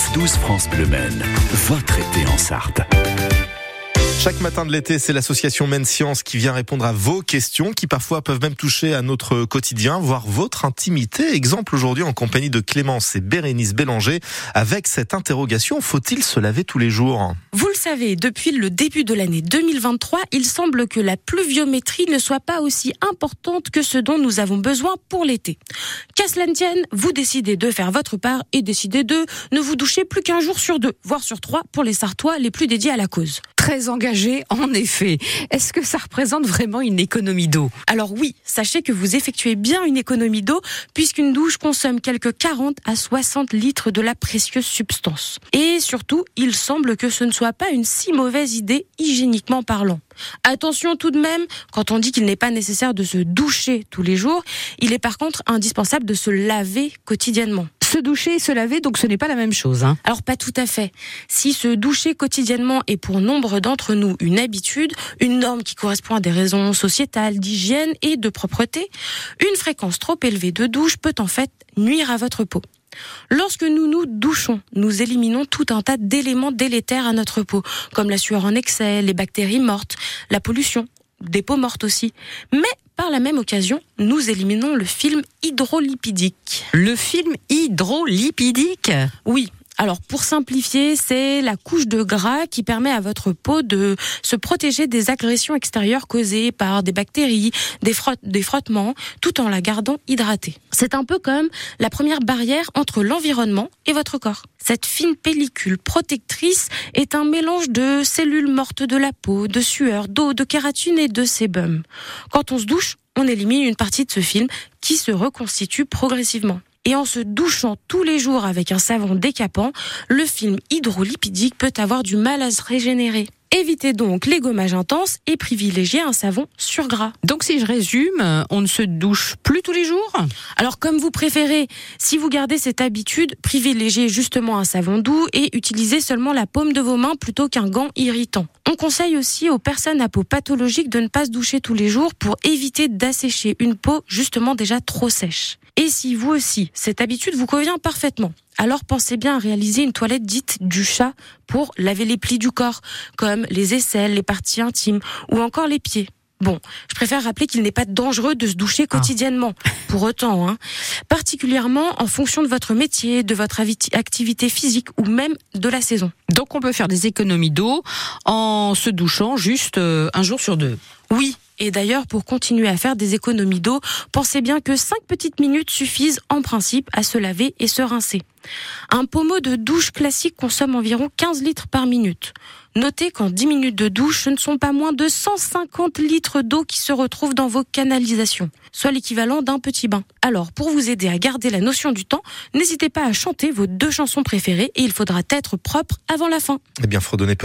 9-12 France Bleu Maine, votre été en Sarthe. Chaque matin de l'été, c'est l'association Men Science qui vient répondre à vos questions qui parfois peuvent même toucher à notre quotidien, voire votre intimité. Exemple aujourd'hui en compagnie de Clémence et Bérénice Bélanger avec cette interrogation, faut-il se laver tous les jours? Savez, depuis le début de l'année 2023, il semble que la pluviométrie ne soit pas aussi importante que ce dont nous avons besoin pour l'été. Qu'à cela ne vous décidez de faire votre part et décidez de ne vous doucher plus qu'un jour sur deux, voire sur trois pour les Sartois les plus dédiés à la cause très engagé, en effet. Est-ce que ça représente vraiment une économie d'eau? Alors oui, sachez que vous effectuez bien une économie d'eau, puisqu'une douche consomme quelques 40 à 60 litres de la précieuse substance. Et surtout, il semble que ce ne soit pas une si mauvaise idée hygiéniquement parlant. Attention tout de même, quand on dit qu'il n'est pas nécessaire de se doucher tous les jours, il est par contre indispensable de se laver quotidiennement se doucher et se laver, donc ce n'est pas la même chose. Hein. Alors pas tout à fait. Si se doucher quotidiennement est pour nombre d'entre nous une habitude, une norme qui correspond à des raisons sociétales, d'hygiène et de propreté, une fréquence trop élevée de douche peut en fait nuire à votre peau. Lorsque nous nous douchons, nous éliminons tout un tas d'éléments délétères à notre peau, comme la sueur en excès, les bactéries mortes, la pollution, des peaux mortes aussi. Mais par la même occasion, nous éliminons le film hydrolipidique. Le film hydrolipidique? Oui, alors pour simplifier, c'est la couche de gras qui permet à votre peau de se protéger des agressions extérieures causées par des bactéries, des, des frottements, tout en la gardant hydratée. C'est un peu comme la première barrière entre l'environnement et votre corps. Cette fine pellicule protectrice est un mélange de cellules mortes de la peau, de sueur, d'eau, de kératine et de sébum. Quand on se douche, on élimine une partie de ce film qui se reconstitue progressivement. Et en se douchant tous les jours avec un savon décapant, le film hydrolipidique peut avoir du mal à se régénérer. Évitez donc les gommages intenses et privilégiez un savon sur gras. Donc si je résume, on ne se douche plus tous les jours? Alors comme vous préférez, si vous gardez cette habitude, privilégiez justement un savon doux et utilisez seulement la paume de vos mains plutôt qu'un gant irritant. On conseille aussi aux personnes à peau pathologique de ne pas se doucher tous les jours pour éviter d'assécher une peau justement déjà trop sèche. Et si vous aussi, cette habitude vous convient parfaitement, alors pensez bien à réaliser une toilette dite du chat pour laver les plis du corps, comme les aisselles, les parties intimes ou encore les pieds. Bon, je préfère rappeler qu'il n'est pas dangereux de se doucher ah. quotidiennement. Pour autant, hein, particulièrement en fonction de votre métier, de votre activité physique ou même de la saison. Donc on peut faire des économies d'eau en se douchant juste euh, un jour sur deux. Oui, et d'ailleurs, pour continuer à faire des économies d'eau, pensez bien que 5 petites minutes suffisent en principe à se laver et se rincer. Un pommeau de douche classique consomme environ 15 litres par minute. Notez qu'en 10 minutes de douche, ce ne sont pas moins de 150 litres d'eau qui se retrouvent dans vos canalisations, soit l'équivalent d'un petit bain. Alors, pour vous aider à garder la notion du temps, n'hésitez pas à chanter vos deux chansons préférées et il faudra être propre avant la fin. Eh bien,